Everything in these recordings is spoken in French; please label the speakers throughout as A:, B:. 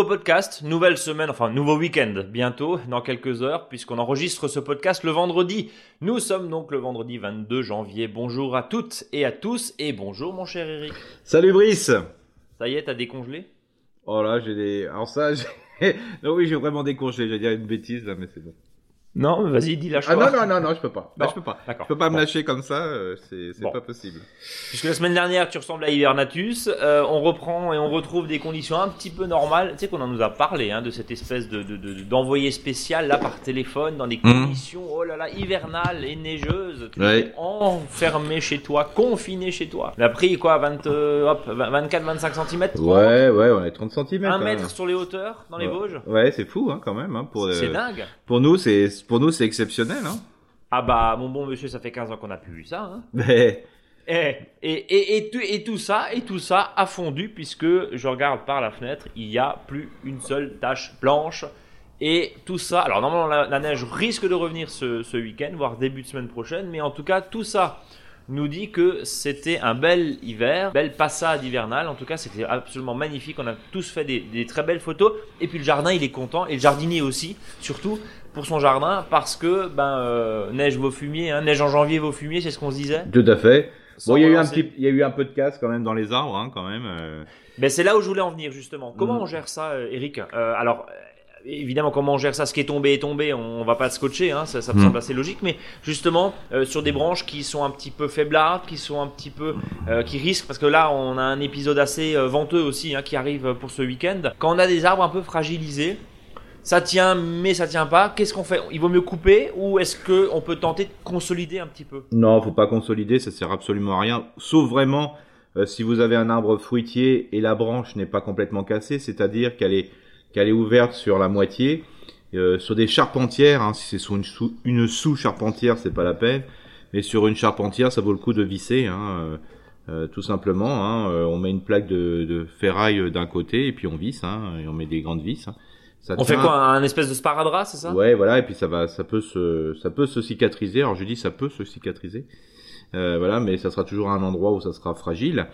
A: Nouveau podcast, nouvelle semaine, enfin nouveau week-end bientôt, dans quelques heures, puisqu'on enregistre ce podcast le vendredi. Nous sommes donc le vendredi 22 janvier. Bonjour à toutes et à tous, et bonjour mon cher Eric.
B: Salut Brice
A: Ça y est, t'as décongelé?
B: Oh là, j'ai des... Alors ça, j'ai... non oui, j'ai vraiment décongelé, j'allais dire une bêtise là, mais c'est bon.
A: Non, vas-y, dis la
B: Ah non, non, non, non, je peux pas.
A: Non,
B: je peux pas.
A: d'accord.
B: Je peux pas
A: Bon.
B: me lâcher comme ça, euh, c'est
A: Bon.
B: pas possible.
A: Puisque la semaine dernière, tu ressembles à Hibernatus, euh, on reprend et on retrouve des conditions un petit peu normales. Tu sais qu'on en nous a parlé, hein, de cette espèce de de- de- d'envoyé spécial là par téléphone dans des
B: Mhm.
A: conditions, oh là là, hivernales et neigeuses. Tu
B: Ouais.
A: es enfermé chez toi, confiné chez toi. Il a pris quoi, 20, euh, hop, 24-25 cm
B: Ouais, ouais, on est 30 cm.
A: Un mètre sur les hauteurs dans les. Vosges
B: Ouais, c'est fou hein, quand même. Hein, pour, euh,
A: C'est dingue.
B: pour nous, c'est pour nous c'est exceptionnel. Hein.
A: Ah bah, mon bon monsieur, ça fait 15 ans qu'on n'a plus vu ça. Hein.
B: Mais
A: Et, et, et, et, tout, et tout ça, et tout ça a fondu puisque je regarde par la fenêtre, il n'y a plus une seule tache blanche. Et tout ça, alors normalement la, la neige risque de revenir ce, ce week-end, voire début de semaine prochaine, mais en tout cas tout ça nous dit que c'était un bel hiver, belle passade hivernale. En tout cas, c'était absolument magnifique. On a tous fait des, des très belles photos. Et puis le jardin, il est content. Et le jardinier aussi, surtout pour son jardin, parce que ben euh, neige vaut fumier, hein, neige en janvier vaut fumier, c'est ce qu'on se disait.
B: tout à fait.
A: Sans
B: Bon, il y a eu un petit, il y a eu un peu de casse quand même dans les arbres, hein, quand même. euh.
A: Ben c'est là où je voulais en venir justement. Comment
B: Mm.
A: on gère ça, euh, Eric? Euh, Alors euh, évidemment, comment on gère ça? Ce qui est tombé est tombé. On, on va pas le scotcher, hein, ça, ça me
B: Mm.
A: semble assez logique. Mais justement, euh, sur des branches qui sont un petit peu faiblardes, qui sont un petit peu, euh, qui risquent, parce que là, on a un épisode assez euh, venteux aussi hein, qui arrive pour ce week-end. Quand on a des arbres un peu fragilisés. Ça tient, mais ça tient pas. Qu'est-ce qu'on fait? Il vaut mieux couper ou est-ce que on peut tenter de consolider un petit peu?
B: Non, faut pas consolider, ça sert absolument à rien. Sauf vraiment euh, si vous avez un arbre fruitier et la branche n'est pas complètement cassée, c'est-à-dire qu'elle est qu'elle est ouverte sur la moitié, euh, sur des charpentières. Hein, si c'est sur une sous charpentière, c'est pas la peine. Mais sur une charpentière, ça vaut le coup de visser, hein, euh, tout simplement. Hein, on met une plaque de, de ferraille d'un côté et puis on visse, et on met des grandes vis. Ça
A: On fait quoi Un espèce de sparadrap, c'est ça?
B: Ouais, voilà, et puis ça va, ça peut se, ça peut se cicatriser. Alors je dis ça peut se cicatriser, euh, voilà, mais ça sera toujours un endroit où ça sera fragile.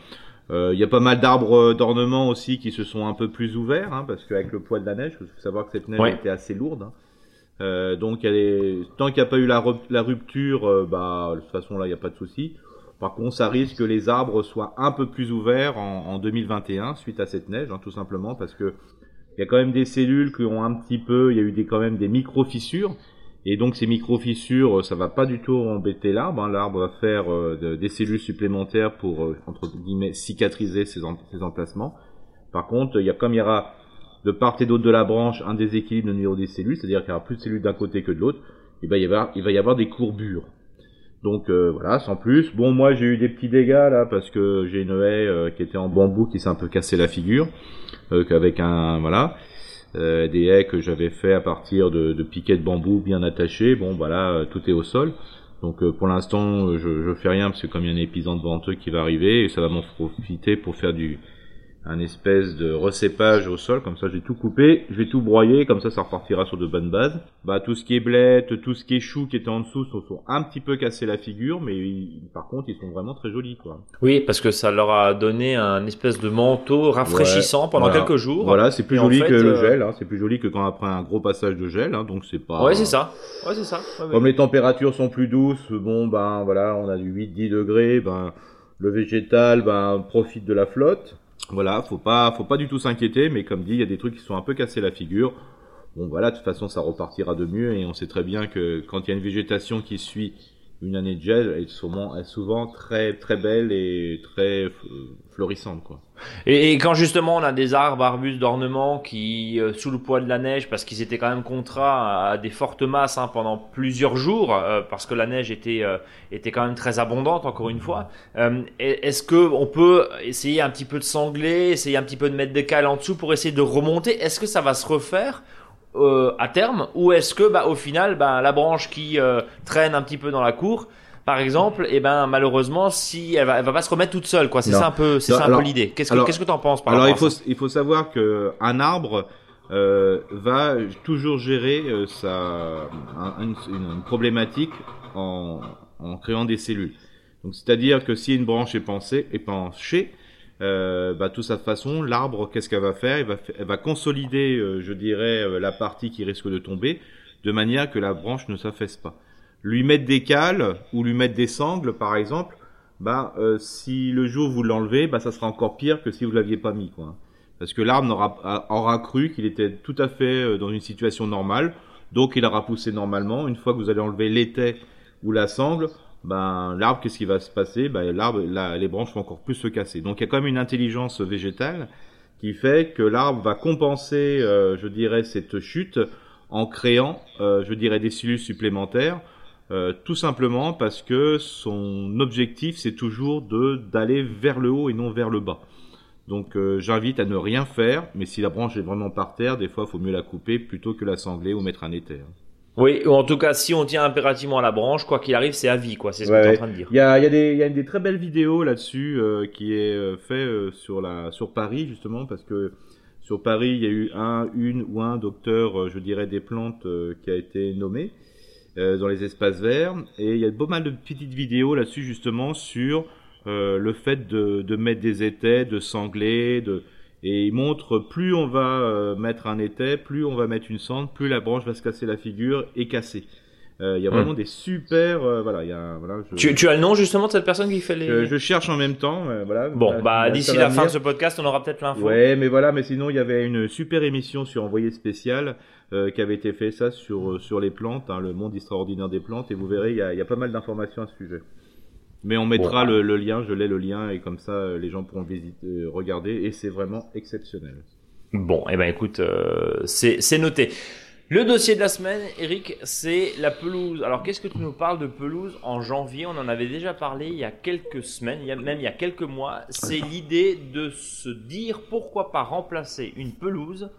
B: Euh, Il y a pas mal d'arbres d'ornement aussi qui se sont un peu plus ouverts, hein, parce qu'avec le poids de la neige, il faut savoir que cette neige
A: Ouais.
B: était assez lourde. hein. Euh, donc elle est, tant qu'il n'y a pas eu la rupture, euh, bah de toute façon là il n'y a pas de souci. Par contre, ça risque que les arbres soient un peu plus ouverts en, en 2021 suite à cette neige, hein, tout simplement parce que il y a quand même des cellules qui ont un petit peu, il y a eu des, quand même des micro-fissures. Et donc ces micro-fissures, euh, ça va pas du tout embêter l'arbre. hein. L'arbre va faire euh, de- des cellules supplémentaires pour, euh, entre guillemets, cicatriser ces, em- ces emplacements. Par contre, il y a comme il y aura de part et d'autre de la branche un déséquilibre au niveau des cellules, c'est-à-dire qu'il y aura plus de cellules d'un côté que de l'autre, et ben y avoir, il va y avoir des courbures. Donc euh, voilà, sans plus. Bon, moi j'ai eu des petits dégâts là parce que j'ai une haie euh, qui était en bambou qui s'est un peu cassé la figure, euh, qu'avec un voilà, euh, des haies que j'avais fait à partir de, piquets de bambou bien attachés. Bon, voilà, tout est au sol. Donc pour l'instant, je, je fais rien parce que comme il y a un épisode venteux qui va arriver, et ça va m'en profiter pour faire du un espèce de recépage au sol, comme ça j'ai tout coupé, je vais tout broyer, comme ça ça repartira sur de bonnes bases. Bah tout ce qui est blette, tout ce qui est chou qui était en dessous sont, sont un petit peu cassés la figure, mais ils- par contre ils sont vraiment très jolis quoi.
A: Oui, parce que ça leur a donné un espèce de manteau rafraîchissant
B: Ouais,
A: pendant
B: voilà.
A: quelques jours.
B: Voilà, c'est plus
A: Et en
B: joli
A: fait,
B: que le
A: euh,
B: gel, hein. c'est plus joli que quand après un gros passage de gel, hein. donc c'est pas.
A: Ouais, c'est ça. Ouais, c'est ça. Ouais.
B: Comme les températures sont plus douces, bon ben voilà, on a du 8-10 degrés, ben le végétal ben profite de la flotte. Voilà, faut pas faut pas du tout s'inquiéter, mais comme dit, il y a des trucs qui sont un peu cassés la figure. Bon voilà, de toute façon ça repartira de mieux et on sait très bien que quand il y a une végétation qui suit une année de gel, est souvent, très très belle et très euh, florissante quoi.
A: Et, et quand justement on a des arbres, arbustes d'ornement qui, euh, sous le poids de la neige, parce qu'ils étaient quand même contraints à des fortes masses hein, pendant plusieurs jours, euh, parce que la neige était euh, était quand même très abondante encore une fois. euh, Est-ce que on peut essayer un petit peu de sangler, essayer un petit peu de mettre des cales en dessous pour essayer de remonter? Est-ce que ça va se refaire euh, à terme, ou est-ce que bah, au final, bah, la branche qui euh, traîne un petit peu dans la cour par exemple, et ben malheureusement, si elle va, elle va pas se remettre toute seule, quoi. C'est ça un peu, c'est ça un peu l'idée. Qu'est-ce que qu'est-ce que t'en penses par
B: Alors il faut il faut savoir que un arbre euh, va toujours gérer euh, sa un- une, une- une problématique en, en créant des cellules. Donc c'est-à-dire que si une branche est pensée est penchée, euh, bah, de toute façon, l'arbre, qu'est-ce qu'elle va faire? Elle va, elle va consolider, euh, je dirais, euh, la partie qui risque de tomber, de manière que la branche ne s'affaisse pas. Lui mettre des cales ou lui mettre des sangles, par exemple, bah, euh, si le jour vous l'enlevez, bah, ça sera encore pire que si vous l'aviez pas mis, quoi. Parce que l'arbre aura, aura cru qu'il était tout à fait dans une situation normale, donc il aura poussé normalement. Une fois que vous allez enlever l'étai ou la sangle, ben l'arbre, qu'est-ce qui va se passer? Ben l'arbre, les branches vont encore plus se casser. Donc il y a quand même une intelligence végétale qui fait que l'arbre va compenser, euh, je dirais, cette chute en créant, euh, je dirais, des cellules supplémentaires, euh, tout simplement parce que son objectif c'est toujours de d'aller vers le haut et non vers le bas. Donc j'invite à ne rien faire, mais si la branche est vraiment par terre, des fois il faut mieux la couper plutôt que la sangler ou mettre un éther.
A: Oui, ou en tout cas, si on tient impérativement à la branche, quoi qu'il arrive, c'est à vie, quoi. C'est ce que tu es en train de dire.
B: Il y a, il y a, des, il y a des très belles vidéos là-dessus euh, qui est euh, fait euh, sur la sur Paris justement parce que sur Paris, il y a eu un, une ou un docteur, je dirais, des plantes qui a été nommé dans les espaces verts et il y a pas mal de petites vidéos là-dessus justement sur le fait de, de mettre des étais, de sangler, de et il montre plus on va euh, mettre un étai, plus on va mettre une cendre, plus la branche va se casser la figure et casser. Euh, il y a vraiment hmm. des super euh, voilà il y a voilà
A: tu, tu, as le nom justement de cette personne qui fait les
B: je cherche en même temps voilà
A: bon bah d'ici la fin de ce podcast on aura peut-être l'info
B: ouais mais voilà mais sinon il y avait une super émission sur envoyé spécial qui avait été fait ça sur sur les plantes hein, le monde extraordinaire des plantes et vous verrez il y a, il y a pas mal d'informations à ce sujet mais on mettra le, lien, je l'ai le lien, et comme ça, euh, les gens pourront visiter, euh, regarder, et c'est vraiment exceptionnel.
A: Bon, et eh ben écoute, euh, c'est noté. Le dossier de la semaine, Eric, c'est la pelouse. Alors, qu'est-ce que tu nous parles de pelouse en janvier? On en avait déjà parlé il y a quelques semaines, il y a, même il y a quelques mois. C'est l'idée de se dire pourquoi pas remplacer une pelouse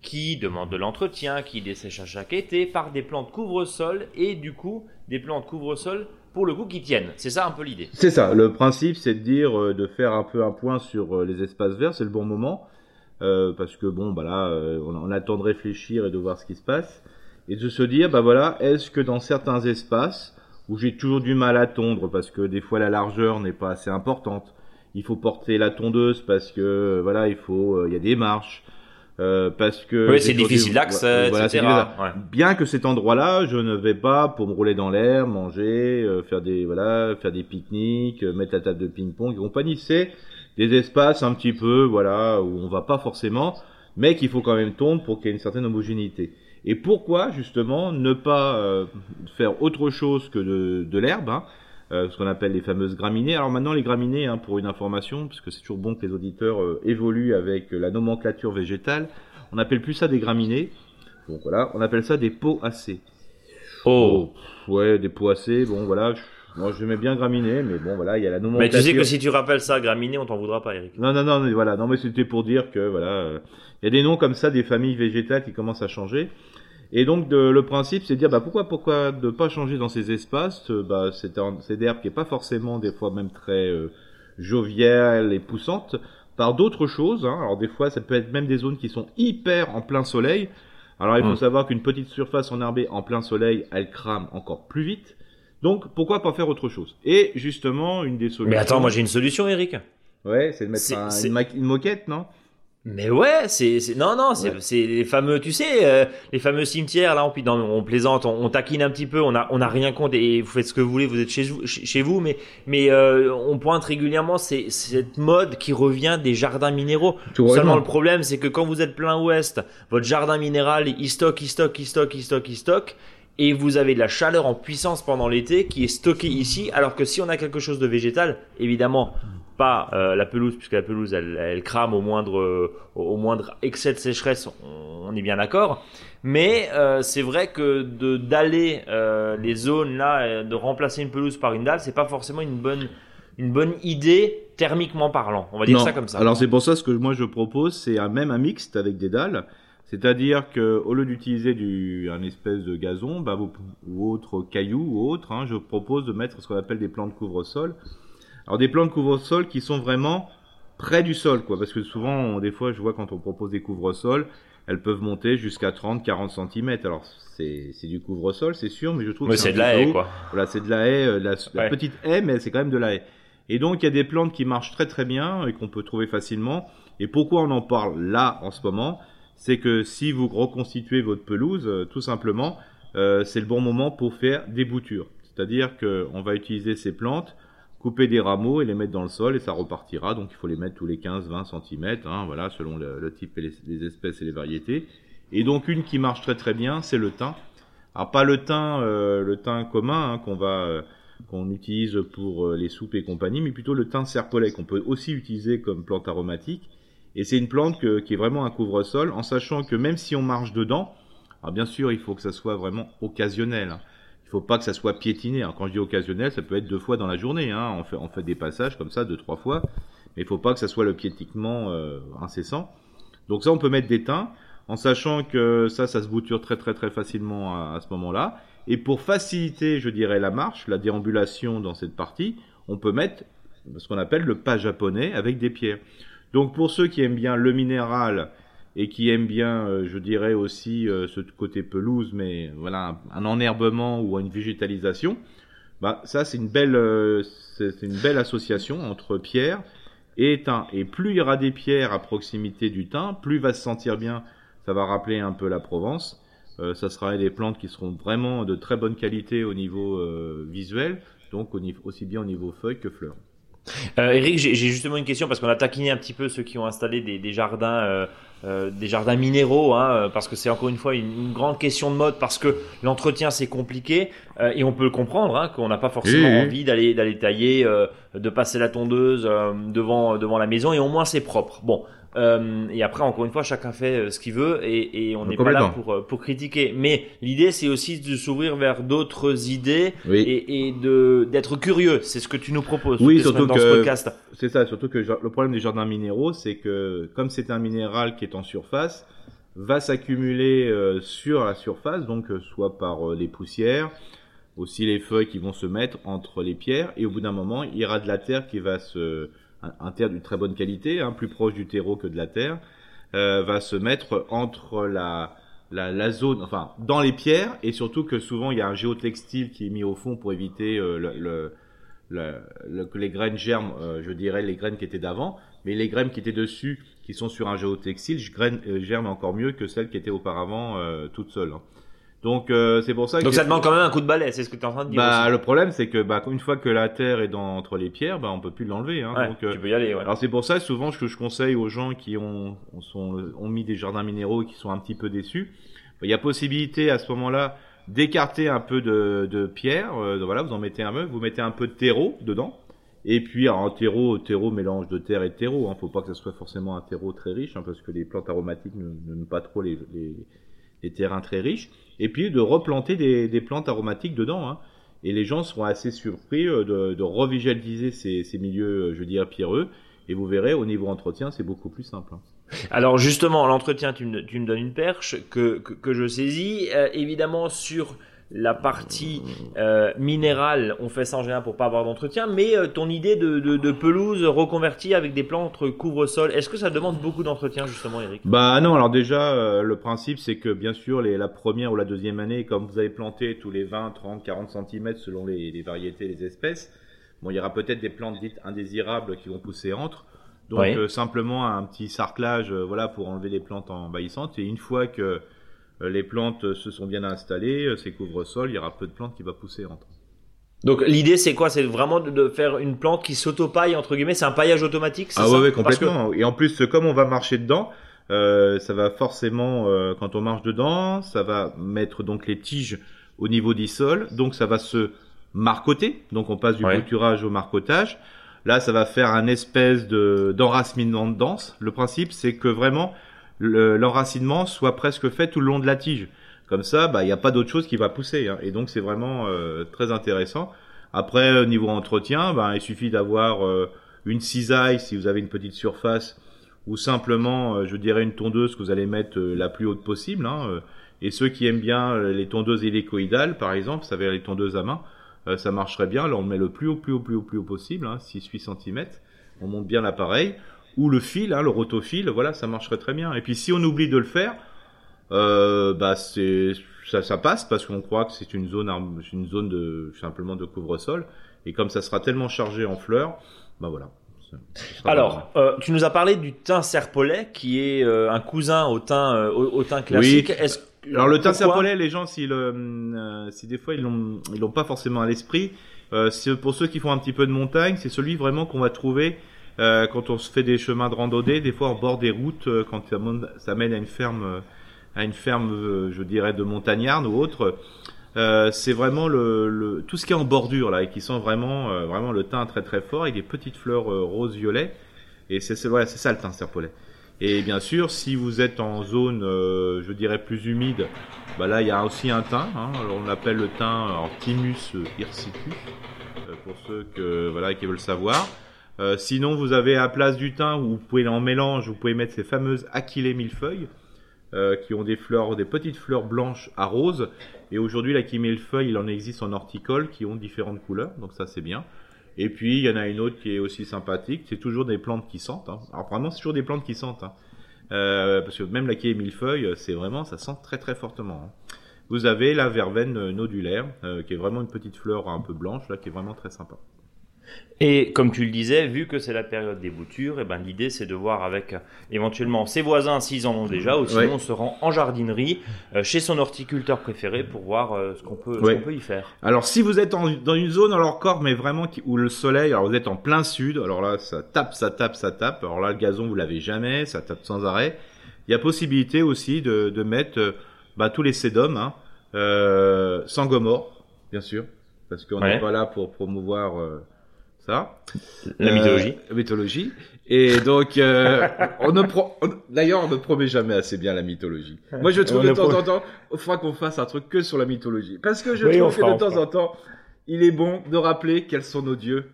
A: qui demande de l'entretien, qui dessèche à chaque été, par des plantes couvre-sol et du coup des plantes couvre-sol pour le coup qui tiennent. C'est ça un peu l'idée.
B: C'est ça. Le principe, c'est de dire, euh, de faire un peu un point sur euh, les espaces verts. C'est le bon moment euh, parce que bon, bah là, on, attend de réfléchir et de voir ce qui se passe et de se dire, bah voilà, est-ce que dans certains espaces où j'ai toujours du mal à tondre parce que des fois la largeur n'est pas assez importante, il faut porter la tondeuse parce que voilà, il faut, il y a des marches. Euh, parce que
A: oui, c'est difficile d'accès, etc.
B: Bien que cet endroit-là, je ne vais pas pour me rouler dans l'air, manger, euh, faire des voilà, faire des pique-niques, euh, mettre la table de ping-pong et compagnie. C'est des espaces un petit peu voilà où on va pas forcément, mais qu'il faut quand même tondre pour qu'il y ait une certaine homogénéité. Et pourquoi justement ne pas faire autre chose que de, de l'herbe hein, euh, ce qu'on appelle les fameuses graminées. Alors maintenant, les graminées, hein, pour une information, parce que c'est toujours bon que les auditeurs euh, évoluent avec la nomenclature végétale, on n'appelle plus ça des graminées. Donc voilà, on appelle ça des poacées.
A: Oh.
B: oh ouais, des poacées. Bon voilà, moi j'aimais bien graminées, mais bon voilà, il y a la nomenclature.
A: Mais tu sais que si tu rappelles ça graminées, on t'en voudra pas, Eric.
B: Non non non, mais voilà, non mais c'était pour dire que voilà, euh, il y a des noms comme ça, des familles végétales qui commencent à changer. Et donc le principe, c'est de dire bah, pourquoi pourquoi ne pas changer dans ces espaces euh, bah, C'est des herbes qui n'est pas forcément des fois même très euh, joviales et poussantes par d'autres choses. Hein. Alors des fois, ça peut être même des zones qui sont hyper en plein soleil. Alors il faut mmh. savoir qu'une petite surface enherbée en plein soleil, elle crame encore plus vite. Donc pourquoi pas faire autre chose? Et justement, une des solutions.
A: Mais attends, moi j'ai une solution, Eric.
B: Ouais, c'est de mettre une moquette, non?
A: Mais ouais, c'est non non, c'est c'est les fameux, tu sais, euh, les fameux cimetières là, on, on plaisante, on, taquine un petit peu, on a on a rien contre et vous faites ce que vous voulez, vous êtes chez vous, chez vous, mais mais euh, on pointe régulièrement c'est cette mode qui revient des jardins minéraux. Seulement le problème, c'est que quand vous êtes plein ouest, votre jardin minéral il stocke, il stocke, il stocke, il stocke, il stocke, et vous avez de la chaleur en puissance pendant l'été qui est stockée ici, alors que si on a quelque chose de végétal, évidemment, pas euh, la pelouse, puisque la pelouse elle, crame au moindre, euh, au moindre excès de sécheresse, on, est bien d'accord. Mais euh, c'est vrai que de d'aller les zones là, de remplacer une pelouse par une dalle, c'est pas forcément une bonne une bonne idée thermiquement parlant. On va dire ça comme ça.
B: Alors c'est pour ça ce que moi je propose, c'est un même un mixte avec des dalles. C'est-à-dire que au lieu d'utiliser du un espèce de gazon, bah, ou autre caillou ou autre, hein, je propose de mettre ce qu'on appelle des plantes couvre-sol. Alors des plantes couvre-sol qui sont vraiment près du sol, quoi, parce que souvent, des fois, je vois quand on propose des couvre-sol, elles peuvent monter jusqu'à 30, 40 cm. Alors c'est du couvre-sol, c'est sûr, mais je trouve
A: que c'est de la haie, quoi.
B: Voilà, c'est de la haie, euh, la, petite haie, mais c'est quand même de la haie. Et donc il y a des plantes qui marchent très très bien et qu'on peut trouver facilement. Et pourquoi on en parle là en ce moment? C'est que si vous reconstituez votre pelouse, euh, tout simplement, euh, c'est le bon moment pour faire des boutures. C'est-à-dire qu'on va utiliser ces plantes, couper des rameaux et les mettre dans le sol et ça repartira. Donc il faut les mettre tous les 15-20 cm, hein, voilà, selon le, type et les, espèces et les variétés. Et donc une qui marche très très bien, c'est le thym. Alors pas le thym, euh, le thym commun hein, qu'on va euh, qu'on utilise pour les soupes et compagnie, mais plutôt le thym serpolet qu'on peut aussi utiliser comme plante aromatique. Et c'est une plante qui est vraiment un couvre-sol, en sachant que même si on marche dedans, alors bien sûr, il faut que ça soit vraiment occasionnel. Hein. Faut pas que ça soit piétiné. Quand je dis occasionnel, ça peut être deux fois dans la journée. Hein. On, fait, des passages comme ça, deux, trois fois. Mais il faut pas que ça soit le piétinement euh, incessant. Donc ça, on peut mettre des teints, en sachant que ça, ça se bouture très très très facilement à ce moment-là. Et pour faciliter, je dirais, la marche, la déambulation dans cette partie, on peut mettre ce qu'on appelle le pas japonais avec des pierres. Donc pour ceux qui aiment bien le minéral et qui aiment bien, euh, je dirais aussi euh, ce côté pelouse, mais voilà, un, enherbement ou une végétalisation, bah ça c'est une belle, euh, c'est une belle association entre pierre et thym. Et plus il y aura des pierres à proximité du thym, plus il va se sentir bien. Ça va rappeler un peu la Provence. ça sera des plantes qui seront vraiment de très bonne qualité au niveau visuel, donc aussi bien au niveau feuilles que fleurs.
A: Eric, j'ai justement une question parce qu'on a taquiné un petit peu ceux qui ont installé des jardins, euh, euh, des jardins minéraux, hein, euh, parce que c'est encore une fois une, une, grande question de mode, parce que l'entretien c'est compliqué euh, et on peut le comprendre, hein, qu'on n'a pas forcément envie d'aller d'aller tailler, de passer la tondeuse devant devant la maison et au moins c'est propre. Bon, euh, et après, encore une fois, chacun fait euh, ce qu'il veut et, et on n'est pas là pour, euh, pour critiquer. Mais l'idée, c'est aussi de s'ouvrir vers d'autres idées et, et de d'être curieux. C'est ce que tu nous proposes.
B: Oui, surtout dans que ce podcast. c'est ça. Surtout que le problème des jardins minéraux, c'est que comme c'est un minéral qui est en surface, va s'accumuler sur la surface, donc soit par les poussières, aussi les feuilles qui vont se mettre entre les pierres, et au bout d'un moment, il y aura de la terre qui va se un, terre d'une très bonne qualité, hein, plus proche du terreau que de la terre, euh, va se mettre entre la, la, zone, enfin dans les pierres, et surtout que souvent il y a un géotextile qui est mis au fond pour éviter euh, les graines germent, euh, je dirais les graines qui étaient d'avant, mais les graines qui étaient dessus, qui sont sur un géotextile, germent encore mieux que celles qui étaient auparavant toutes seules. Hein. Donc euh, c'est pour ça que
A: Donc ça demande quand même un coup de balai, c'est ce que tu es en train de dire.
B: Bah le problème c'est que bah une fois que la terre est dans entre les pierres, bah on peut plus l'enlever hein.
A: Ouais, Donc, euh, tu peux y aller ouais.
B: Alors c'est pour ça souvent que je conseille aux gens qui ont sont, ont mis des jardins minéraux et qui sont un petit peu déçus, il y a possibilité à ce moment-là d'écarter un peu de, de pierre, euh, voilà, vous en mettez un peu, vous mettez un peu de terreau dedans. Et puis alors, un terreau, terreau mélange de terre et de terreau. Hein, faut pas que ce soit forcément un terreau très riche, hein, parce que les plantes aromatiques n'aiment pas trop les, les, terrains très riches et puis de replanter des, plantes aromatiques dedans. Hein. Et les gens seront assez surpris euh, de, de ces, milieux, euh, je veux dire, pierreux. Et vous verrez, au niveau entretien, c'est beaucoup plus simple. Hein.
A: Alors justement, l'entretien, tu me, donnes une perche que, que, que je saisis. Euh, évidemment, sur la partie euh, minérale, on fait ça en général pour pas avoir d'entretien, mais euh, ton idée de, de, de, pelouse reconvertie avec des plantes couvre-sol, est-ce que ça demande beaucoup d'entretien justement, Eric?
B: Bah non, alors déjà, euh, le principe c'est que bien sûr, les, la première ou la deuxième année, comme vous avez planté tous les 20, 30, 40 cm selon les, les variétés, les espèces, bon, il y aura peut-être des plantes dites indésirables qui vont pousser entre. Donc oui. simplement un petit sarclage, voilà, pour enlever les plantes envahissantes. Et une fois que les plantes se sont bien installées, euh, c'est couvre-sol, il y aura peu de plantes qui va pousser entre.
A: Donc l'idée c'est quoi? C'est vraiment de faire une plante qui s'auto-paille entre guillemets, c'est un paillage automatique
B: Ah ouais, ouais complètement. Et en plus comme on va marcher dedans, euh, ça va forcément euh, quand on marche dedans, ça va mettre donc les tiges au niveau du sol, donc ça va se marcoter, donc on passe du ouais. bouturage au marcotage. Là, ça va faire un espèce de d'enracinement de dense. Le principe c'est que vraiment l'enracinement soit presque fait tout le long de la tige. Comme ça, bah, il n'y a pas d'autre chose qui va pousser. Hein. Et donc, c'est vraiment euh, très intéressant. Après, au niveau entretien, bah, il suffit d'avoir euh, une cisaille si vous avez une petite surface ou simplement, euh, je dirais, une tondeuse que vous allez mettre la plus haute possible. Hein. Et ceux qui aiment bien les tondeuses hélicoïdales, par exemple, ça veut dire les tondeuses à main, ça marcherait bien. Là, on le met le plus haut, plus haut, plus haut, plus haut possible, hein, 6-8 cm. On monte bien l'appareil ou le fil, hein, le rotofil, voilà, ça marcherait très bien. Et puis si on oublie de le faire, euh, bah c'est ça, ça passe parce qu'on croit que c'est une zone, une zone de simplement de couvre-sol. Et comme ça sera tellement chargé en fleurs, bah voilà.
A: Alors, euh, tu nous as parlé du thym serpolet, qui est euh, un cousin au thym, euh, au, au thym classique.
B: Oui.
A: Est-ce
B: Alors le thym serpolet, les gens, si, le, si des fois ils l'ont, ils l'ont pas forcément à l'esprit, euh, c'est pour ceux qui font un petit peu de montagne, c'est celui vraiment qu'on va trouver euh, quand on se fait des chemins de randonnée, des fois au bord des routes, euh, quand ça, mène- à une ferme, euh, à une ferme, euh, je dirais, de montagnarde ou autre. Euh, c'est vraiment le, le tout ce qui est en bordure là et qui sent vraiment vraiment le thym très très fort avec des petites fleurs rose violet et c'est voilà c'est ça le thym serpolet et bien sûr si vous êtes en zone je dirais plus humide bah là il y a aussi un thym hein, on l'appelle le thym alors, Thymus hirsicus euh, pour ceux que voilà qui veulent savoir Euh, sinon vous avez à place du thym vous pouvez en mélange vous pouvez mettre ces fameuses aquilées millefeuilles euh, qui ont des fleurs, des petites fleurs blanches à rose. Et aujourd'hui, la millefeuille, il en existe en horticole qui ont différentes couleurs, donc ça c'est bien. Et puis il y en a une autre qui est aussi sympathique. C'est toujours des plantes qui sentent. Hein. Alors vraiment, c'est toujours des plantes qui sentent. Hein. Euh, parce que même la millefeuille, c'est vraiment, ça sent très très fortement. hein. Vous avez la verveine nodulaire, euh, qui est vraiment une petite fleur un peu blanche là, qui est vraiment très sympa.
A: Et comme tu le disais, vu que c'est la période des boutures, et ben l'idée c'est de voir avec éventuellement ses voisins s'ils en ont déjà, ou sinon
B: Ouais.
A: on se rend en jardinerie euh, chez son horticulteur préféré pour voir euh, ce qu'on peut, ce
B: Ouais.
A: qu'on peut y faire.
B: Alors si vous êtes en- dans une zone alors corps mais vraiment qui- où le soleil, alors vous êtes en plein sud, alors là ça tape, ça tape, ça tape. Alors là le gazon vous l'avez jamais, ça tape sans arrêt. Il y a possibilité aussi de, de mettre euh, bah, tous les sédums, hein, euh, sans gomorre, bien sûr, parce qu'on n'est
A: Ouais.
B: pas là pour promouvoir ça.
A: La
B: Euh,
A: mythologie.
B: la mythologie. Et donc, euh, on ne pro- on- d'ailleurs, on ne promet jamais assez bien la mythologie. Moi, je trouve de
A: ne
B: temps
A: pro-
B: en temps, il faudra qu'on fasse un truc que sur la mythologie. Parce que je
A: Oui,
B: trouve
A: fera,
B: que de temps
A: fera.
B: en temps, il est bon de rappeler quels sont nos dieux.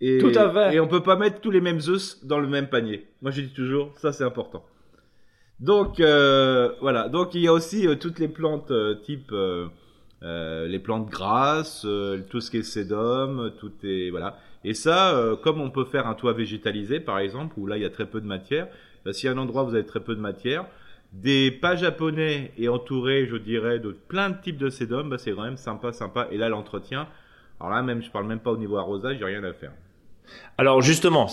B: Et,
A: Tout à fait.
B: Et on peut pas mettre tous les mêmes œufs dans le même panier. Moi, je dis toujours, ça c'est important. Donc, euh, voilà. Donc, il y a aussi euh, toutes les plantes euh, type euh, euh, les plantes grasses, euh, tout ce qui est sédum, tout est voilà. Et ça, euh, comme on peut faire un toit végétalisé, par exemple, où là il y a très peu de matière, bah, si à un endroit vous avez très peu de matière, des pas japonais et entourés, je dirais, de plein de types de sédum, bah, c'est quand même sympa, sympa. Et là, l'entretien, alors là même, je parle même pas au niveau arrosage, j'ai rien à faire.
A: Alors justement,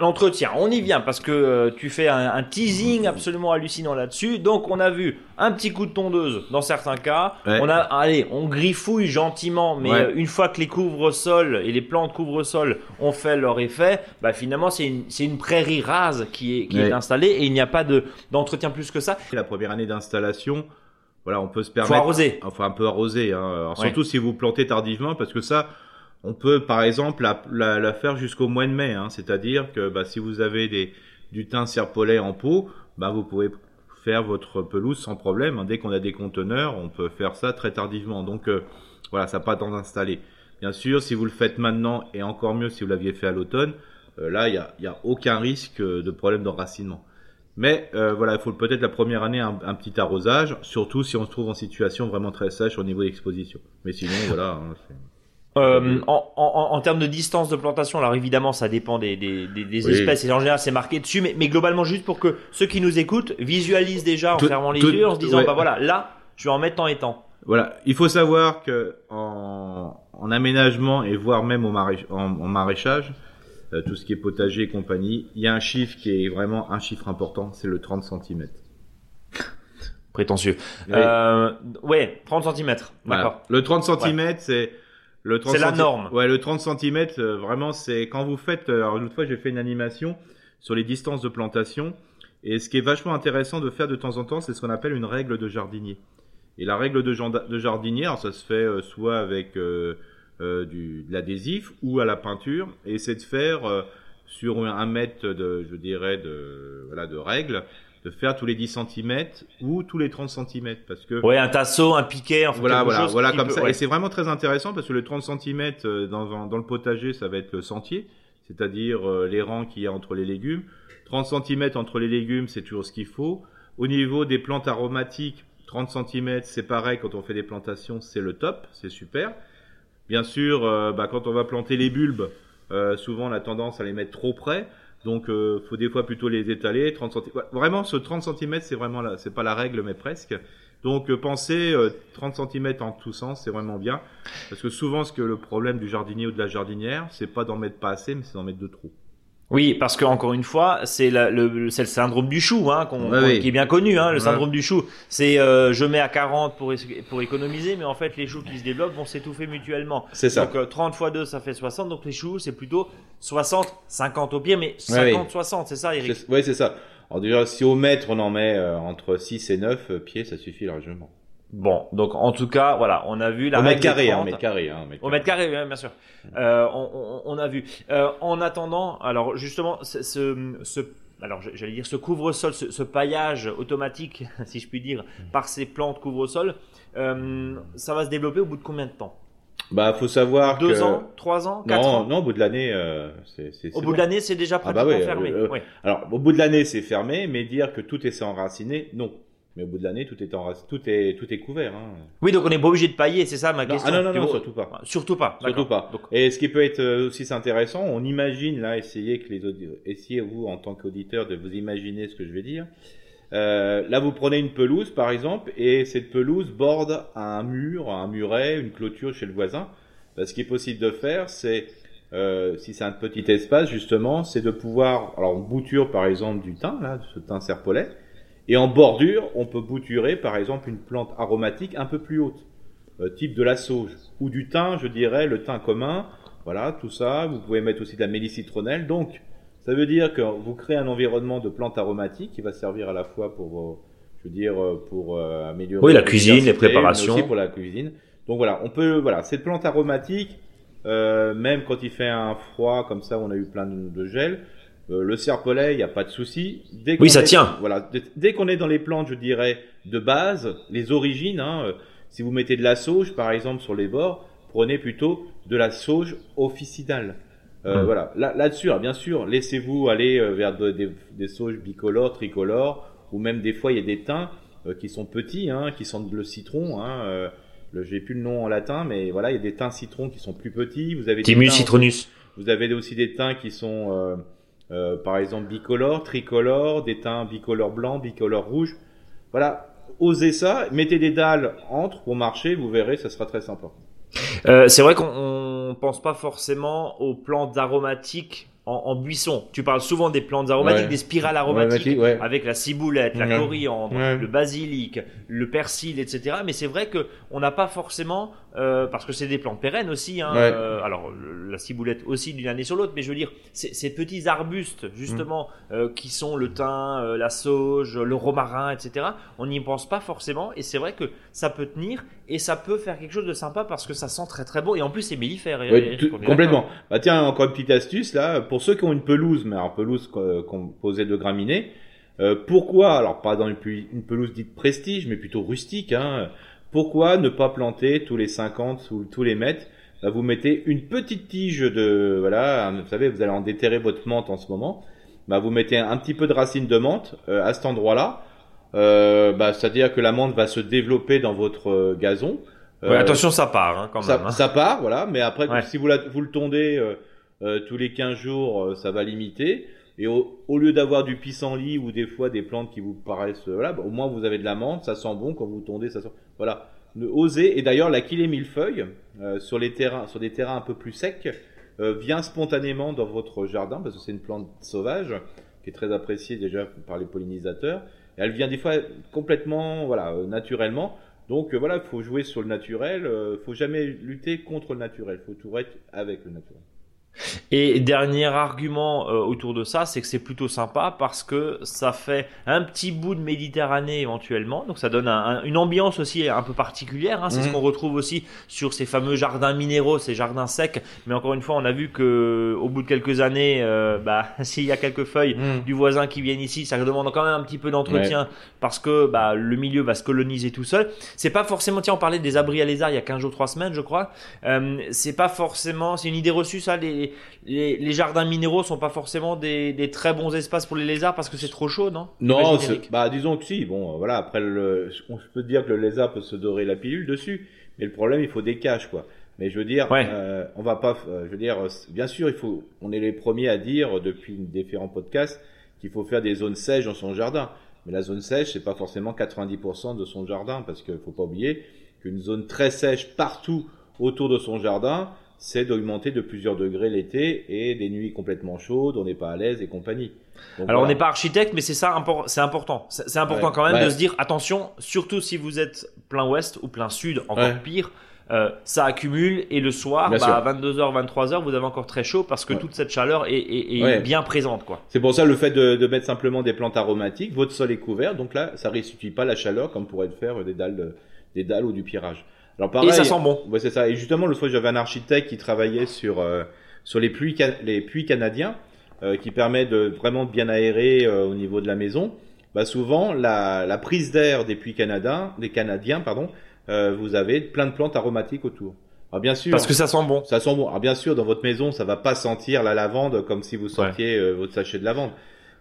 A: l'entretien, on y vient parce que euh, tu fais un, un teasing absolument hallucinant là-dessus. Donc on a vu un petit coup de tondeuse dans certains cas.
B: Ouais.
A: On a, allez, on griffouille gentiment, mais
B: Ouais.
A: euh, une fois que les couvre-sols et les plantes couvre-sol ont fait leur effet, bah finalement c'est une, prairie rase qui est, qui est
B: Ouais.
A: installée et il n'y a pas de d'entretien plus que ça.
B: La première année d'installation, voilà, on peut se
A: Faut
B: permettre.
A: arroser.
B: Enfin, un peu arroser, hein. Alors, surtout si vous plantez tardivement, parce que ça, on peut par exemple la, faire jusqu'au mois de mai. Hein. C'est-à-dire que bah, si vous avez du thym serpolet en pot, bah, vous pouvez faire votre pelouse sans problème. hein. Dès qu'on a des conteneurs, on peut faire ça très tardivement. Donc euh, voilà, ça n'a pas temps d'installer. Bien sûr, si vous le faites maintenant, et encore mieux si vous l'aviez fait à l'automne, euh, là, il n'y a, aucun risque euh, de problème d'enracinement. Mais voilà, il faut peut-être la première année un, petit arrosage, surtout si on se trouve en situation vraiment très sèche au niveau d'exposition. Mais sinon, voilà. hein,
A: Euh, en, en, en termes de distance de plantation, alors évidemment ça dépend des, des, des, des
B: Oui.
A: espèces et en général c'est marqué dessus, mais, mais globalement juste pour que ceux qui nous écoutent visualisent déjà en
B: Tout-
A: fermant les
B: tout-
A: yeux, en se disant
B: ouais.
A: bah voilà, là je vais en mettre tant et tant.
B: Voilà, il faut savoir que en, en aménagement et voire même au marais- en, en maraîchage, euh, tout ce qui est potager et compagnie, il y a un chiffre qui est vraiment un chiffre important, c'est le 30 cm.
A: Prétentieux. Euh, ouais, 30 cm. D'accord.
B: Le 30 cm, c'est le 30
A: C'est la norme.
B: Ouais, le 30 cm, vraiment, c'est quand vous faites. euh, Alors, l'autre fois, j'ai fait une animation sur les distances de plantation. Et ce qui est vachement intéressant de faire de temps en temps, c'est ce qu'on appelle une règle de jardinier. Et la règle de, de jardinier, alors ça se fait euh, soit avec euh, euh, du, de l'adhésif ou à la peinture, et c'est de faire euh, sur un mètre de, je dirais, de, voilà, de règle, de faire tous les 10 cm ou tous les 30 cm, parce que
A: Ouais, un tasseau, un piquet, enfin
B: voilà, voilà,
A: chose
B: voilà comme
A: peut-
B: ça.
A: ouais.
B: Et c'est vraiment très intéressant parce que le 30 cm dans, un- dans le potager, ça va être le sentier, c'est-à-dire euh, les rangs qu'il y a entre les légumes. 30 cm entre les légumes, c'est toujours ce qu'il faut. Au niveau des plantes aromatiques, 30 cm, c'est pareil quand on fait des plantations, c'est le top, c'est super. Bien sûr, euh, bah, quand on va planter les bulbes, euh, souvent on a tendance à les mettre trop près. Donc, euh, faut des fois plutôt les étaler. 30 cm. Vraiment, ce 30 cm, c'est vraiment là. C'est pas la règle, mais presque. Donc euh, pensez euh, 30 cm en tous sens, c'est vraiment bien. Parce que souvent, ce que le problème du jardinier ou de la jardinière, c'est pas d'en mettre pas assez, mais c'est d'en mettre de trop.
A: Oui, parce que encore une fois, c'est le, le syndrome du chou, hein, qu'on-
B: Ouais, oui.
A: qui est bien connu, hein, le
B: Ouais.
A: syndrome du chou. C'est euh, je mets à 40 pour, pour économiser, mais en fait les choux qui se développent vont s'étouffer mutuellement.
B: C'est ça.
A: Donc euh, 30 fois 2 ça fait 60, donc les choux c'est plutôt 60, 50 au pire, mais
B: Ouais,
A: 50, 60, c'est ça Eric
B: Ouais, c'est ça. Alors déjà, si au mètre, on en met euh, entre 6 et 9 euh, pieds, ça suffit largement.
A: Bon, donc en tout cas, voilà, on a vu la
B: au mètre carré, hein,
A: 30.
B: au mètre carré. Hein,
A: Au mètre carré, oui, bien sûr. Euh, on, on- on a vu. Euh, en attendant, alors justement, ce, ce, ce- alors j'allais dire ce couvre-sol, ce, ce paillage automatique, si je puis dire, par ces plantes couvre-sol, euh, ça va se développer au bout de combien de temps?
B: Bah, faut savoir
A: Deux
B: que...
A: ans, trois ans, quatre
B: Non,
A: ans?
B: non, au bout de l'année, euh, c'est. c'est-
A: Au bout de l'année, c'est déjà
B: Ah bah
A: pratiquement
B: oui,
A: fermé.
B: euh, euh,
A: oui.
B: Alors, au bout de l'année, c'est fermé, mais dire que tout est enraciné, non. Mais au bout de l'année, tout est enraciné, tout est, tout est couvert. Hein.
A: Oui, donc on n'est pas obligé de pailler, c'est ça ma question.
B: ah non, non, non,
A: vois-
B: surtout pas.
A: Surtout pas.
B: Surtout pas.
A: Donc,
B: Et ce qui peut être euh, aussi intéressant, on imagine là, essayez que les audi- essayez vous en tant qu'auditeur de vous imaginer ce que je vais dire. Euh, là, vous prenez une pelouse par exemple, et cette pelouse borde un mur, un muret, une clôture chez le voisin. Bah, ce qui est possible de faire, c'est euh, si c'est un petit espace justement, c'est de pouvoir, alors on bouture par exemple du thym là, ce thym serpolet, et en bordure, on peut bouturer par exemple une plante aromatique un peu plus haute euh, type de la sauge ou du thym, je dirais, le thym commun. Voilà, tout ça. Vous pouvez mettre aussi de la mélisse citronnelle. Donc, ça veut dire que vous créez un environnement de plantes aromatiques qui va servir à la fois pour, vos- je veux dire, euh, pour euh, améliorer
A: Oui, la cuisine, les
B: mais
A: préparations.
B: aussi pour la cuisine. Donc voilà, on peut, voilà, cette plante aromatique, euh, même quand il fait un froid comme ça, on a eu plein de, de gel. Euh, le serpolet, il n'y a pas de souci. Dès
A: Oui, ça
B: est-
A: tient.
B: Voilà, dès, qu'on est dans les plantes, je dirais, de base, les origines, hein, euh, si vous mettez de la sauge, par exemple, sur les bords, prenez plutôt de la sauge officinale. Euh,
A: Mm.
B: Voilà. Là- Là-dessus, alors, bien sûr, laissez-vous aller euh, vers de- des, des sauges bicolores, tricolores, ou même des fois il y a des thym euh, qui sont petits, hein, qui sentent le citron. Hein, euh, j'ai plus le nom en latin, mais voilà, il y a des thym citron qui sont plus petits. Vous avez des
A: Timus citronus.
B: vous avez aussi des teints qui sont, euh, par exemple, bicolores, tricolores, des teints bicolores blancs, bicolores rouges. Voilà, osez ça, mettez des dalles entre pour marcher, vous verrez, ça sera très sympa.
A: Euh, c'est vrai qu'on on pense pas forcément aux plantes aromatiques en, en buisson. Tu parles souvent des plantes aromatiques,
B: Ouais.
A: des spirales aromatiques,
B: ouais.
A: avec la ciboulette, la
B: Ouais.
A: coriandre, le basilic, le persil, etc. Mais c'est vrai que on n'a pas forcément, euh, parce que c'est des plantes pérennes aussi. Hein,
B: Ouais.
A: euh, alors la ciboulette aussi d'une année sur l'autre, mais je veux dire ces, petits arbustes justement
B: Mm.
A: euh, qui sont le thym, euh, la sauge, le romarin, etc. On n'y pense pas forcément, et c'est vrai que ça peut tenir et ça peut faire quelque chose de sympa parce que ça sent très très bon et en plus c'est mellifère.
B: Ouais, complètement. Bah tiens, encore une petite astuce là, pour ceux qui ont une pelouse, mais alors pelouse co- composée de graminées, euh, pourquoi, alors pas dans une, une pelouse dite prestige, mais plutôt rustique, hein, pourquoi ne pas planter tous les 50 ou tous les mètres? Bah, Vous mettez une petite tige de, voilà, vous savez, vous allez en déterrer votre menthe en ce moment, bah, vous mettez un petit peu de racines de menthe euh, à cet endroit-là, euh, bah, c'est-à-dire que la menthe va se développer dans votre euh, gazon.
A: Ouais,
B: Euh,
A: attention, ça part hein, quand
B: ça,
A: même. hein.
B: ça part, voilà. Mais après,
A: Ouais.
B: si vous, la- vous le tondez tous les 15 jours, ça va limiter. Et au, au lieu d'avoir du pissenlit ou des fois des plantes qui vous paraissent, voilà, bah, au moins vous avez de la menthe, ça sent bon quand vous tondez, ça sent. Voilà. Ne- Osez. Et d'ailleurs, la kilé millefeuille euh, sur les terrains, sur des terrains un peu plus secs, euh, vient spontanément dans votre jardin parce que c'est une plante sauvage qui est très appréciée déjà par les pollinisateurs. Et elle vient des fois complètement, voilà, euh, naturellement. Donc euh, voilà, il faut jouer sur le naturel. Il faut jamais lutter contre le naturel. Il faut tout être avec le naturel.
A: Et dernier argument euh, autour de ça, c'est que c'est plutôt sympa parce que ça fait un petit bout de Méditerranée éventuellement, donc ça donne un- un- une ambiance aussi un peu particulière. hein. C'est ce
B: Mhm.
A: qu'on retrouve aussi sur ces fameux jardins minéraux, ces jardins secs. Mais encore une fois, on a vu que au bout de quelques années, euh, bah, s'il y a quelques feuilles du voisin qui viennent ici, ça demande quand même un petit peu d'entretien parce que bah, le milieu va se coloniser tout seul. C'est pas forcément, tiens, on parlait des abris à lézards il y a 15 jours, 3 semaines, je crois. Euh, c'est pas forcément, c'est une idée reçue ça. Les, les, les jardins minéraux sont pas forcément des, des très bons espaces pour les lézards parce que c'est trop chaud, non?
B: Non, bah disons que si. Bon, euh, voilà. Après, le, on peut dire que le lézard peut se dorer la pilule dessus, mais le problème, il faut des caches, quoi. Mais je veux dire,
A: Ouais.
B: euh, on va pas. euh, je veux dire, euh, bien sûr, il faut. On est les premiers à dire depuis différents podcasts qu'il faut faire des zones sèches dans son jardin. Mais la zone sèche, c'est pas forcément 90% de son jardin, parce qu'il faut pas oublier qu'une zone très sèche partout autour de son jardin, c'est d'augmenter de plusieurs degrés l'été et des nuits complètement chaudes, on n'est pas à l'aise et compagnie.
A: Donc, Alors on n'est pas architecte, mais c'est ça, c'est important. C'est important quand même de se dire attention, surtout si vous êtes plein ouest ou plein sud, encore pire. Euh, ça accumule et le soir, bah, à 22h, 23h, vous avez encore très chaud parce que toute cette chaleur est, est, est bien présente. quoi.
B: C'est pour ça le fait de, de, mettre simplement des plantes aromatiques, votre sol est couvert, donc là, ça ne restitue pas la chaleur comme pourrait le faire des dalles, des dalles ou du pirage.
A: Alors pareil, et ça sent bon.
B: Ouais, c'est ça. Et justement, le fois, j'avais un architecte qui travaillait sur euh, sur les puits les puits canadiens, euh, qui permet de vraiment bien aérer au niveau de la maison. Bah souvent, la, la prise d'air des puits canadiens, des canadiens, pardon, euh, vous avez plein de plantes aromatiques autour.
A: Alors bien sûr. Parce que ça sent bon.
B: Ça sent bon. Alors bien sûr, dans votre maison, ça va pas sentir la lavande comme si vous sentiez euh, votre sachet de lavande.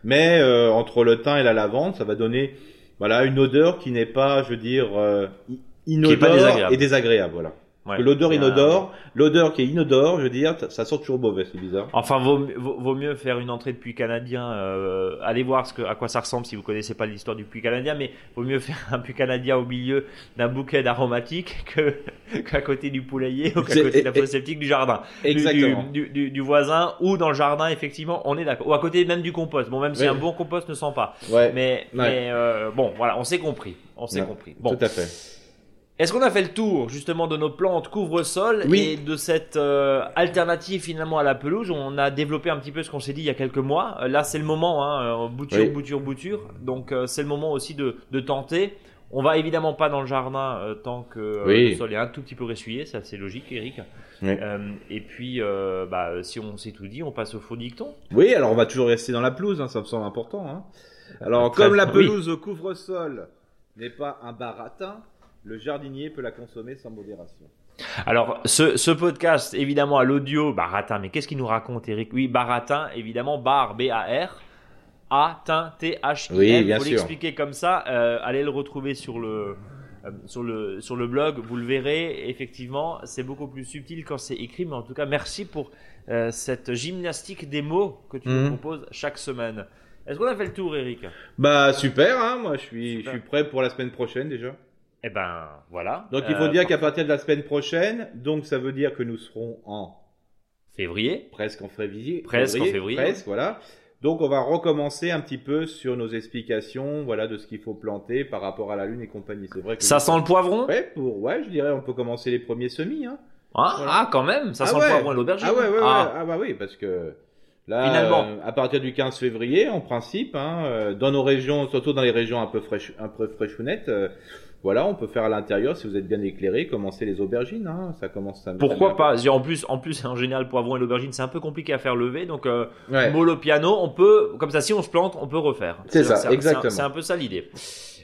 B: Mais euh, entre le thym et la lavande, ça va donner voilà une odeur qui n'est pas, je veux dire, inodore et désagréable. Voilà. L'odeur inodore, l'odeur qui est inodore, je veux dire, ça sent toujours mauvais, c'est bizarre.
A: Enfin, vaut, vaut, mieux faire une entrée de puits canadien. Euh, allez voir ce que, à quoi ça ressemble si vous connaissez pas l'histoire du puits canadien, mais vaut mieux faire un puits canadien au milieu d'un bouquet d'aromatiques que qu'à côté du poulailler ou qu'à côté de la fosse septique du jardin,
B: Exactement.
A: Du, du, du, voisin ou dans le jardin effectivement, on est d'accord. Ou à côté même du compost. Bon, même si un bon compost ne sent pas.
B: Ouais.
A: Mais, mais euh, bon, voilà, on s'est compris. On s'est compris. Bon.
B: Tout à fait.
A: Est-ce qu'on a fait le tour justement de nos plantes couvre-sol et de cette euh, alternative finalement à la pelouse On a développé un petit peu ce qu'on s'est dit il y a quelques mois. Euh, là, c'est le moment, hein, euh, bouture, bouture, bouture. Donc, c'est le moment aussi de, de, tenter. On va évidemment pas dans le jardin tant que le sol est un tout petit peu ressuyé, ça c'est logique, Eric. et puis, bah, si on s'est tout dit, on passe au faux dicton.
B: Oui, alors on va toujours rester dans la pelouse, hein, ça me semble important. Hein. Alors, comme la pelouse couvre-sol n'est pas un baratin, le jardinier peut la consommer sans modération.
A: Alors, ce, podcast, évidemment, à l'audio, baratin, mais qu'est-ce qu'il nous raconte, Eric Oui, baratin, évidemment, bar, B-A-R, A-T-H-I-M.
B: Oui, bien
A: Vous l'expliquer comme ça, euh, allez le retrouver sur le, euh, sur, le, sur le blog, vous le verrez, effectivement, c'est beaucoup plus subtil quand c'est écrit, mais en tout cas, merci pour euh, cette gymnastique des mots que tu nous mhm. proposes chaque semaine. Est-ce qu'on a fait le tour, Eric
B: Bah, super, hein moi je suis, je suis prêt pour la semaine prochaine déjà.
A: Eh ben voilà.
B: Donc il faut euh, dire qu'à partir de la semaine prochaine, donc ça veut dire que nous serons en
A: février,
B: presque en février,
A: presque en février,
B: presque voilà. Donc on va recommencer un petit peu sur nos explications, voilà, de ce qu'il faut planter par rapport à la lune et compagnie. C'est vrai que
A: ça sent le poivron?
B: Ouais, pour ouais, je dirais, on peut commencer les premiers semis. Hein.
A: Ah, ah quand même, ça ah sent le poivron et l'aubergine.
B: Ah ouais, ouais, ah. ah. bah oui, parce que là, Finalement. Euh, à partir du 15 février, en principe, hein, euh, dans nos régions, surtout dans les régions un peu fraîches, un peu fraîchounettes. Voilà, on peut faire à l'intérieur si vous êtes bien éclairé, commencer les aubergines. Hein, ça commence.
A: À Pourquoi pas? En plus, en plus, en général, poivron et l'aubergine, c'est un peu compliqué à faire lever. Donc, euh, mollo piano, on peut, comme ça, si on se plante, on peut refaire.
B: C'est ça, exactement.
A: C'est un, peu ça l'idée.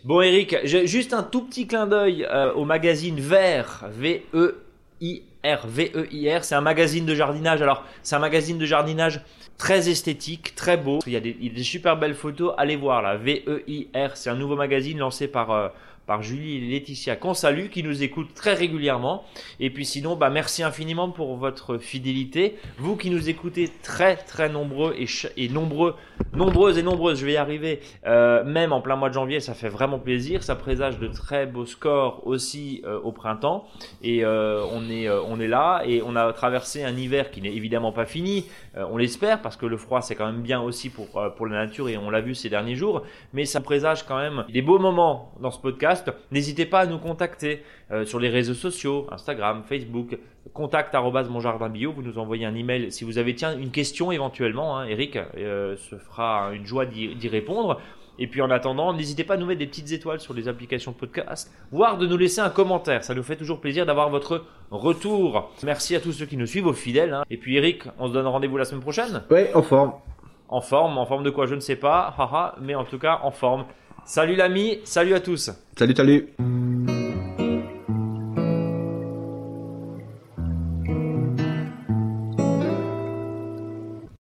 A: Bon, Eric, j'ai juste un tout petit clin d'œil euh, au magazine Vert, V-E-I-R, V-E-I-R. C'est un magazine de jardinage. Alors, c'est un magazine de jardinage très esthétique, très beau. Il y a des, il y a des super belles photos. Allez voir là, V-E-I-R. C'est un nouveau magazine lancé par euh, par Julie et Laetitia qu'on salue, qui nous écoutent très régulièrement. Et puis sinon, bah, merci infiniment pour votre fidélité. Vous qui nous écoutez très très nombreux et, et nombreux, nombreuses et nombreuses, je vais y arriver, euh, même en plein mois de janvier, ça fait vraiment plaisir. Ça présage de très beaux scores aussi euh, au printemps. Et euh, on, est, on est là et on a traversé un hiver qui n'est évidemment pas fini. on l'espère parce que le froid c'est quand même bien aussi pour, pour la nature et on l'a vu ces derniers jours. Mais ça présage quand même des beaux moments dans ce podcast N'hésitez pas à nous contacter euh, sur les réseaux sociaux, Instagram, Facebook, contact bio. Vous nous envoyez un email si vous avez tiens, une question éventuellement. Hein, Eric euh, se fera une joie d'y répondre. Et puis en attendant, n'hésitez pas à nous mettre des petites étoiles sur les applications de podcast, voire de nous laisser un commentaire. Ça nous fait toujours plaisir d'avoir votre retour. Merci à tous ceux qui nous suivent, aux fidèles. Hein. Et puis Eric, on se donne rendez-vous la semaine prochaine?
B: Oui, en forme.
A: En forme, en forme de quoi? Je ne sais pas, haha, mais en tout cas en forme. Salut l'ami, salut à tous.
B: Salut, salut.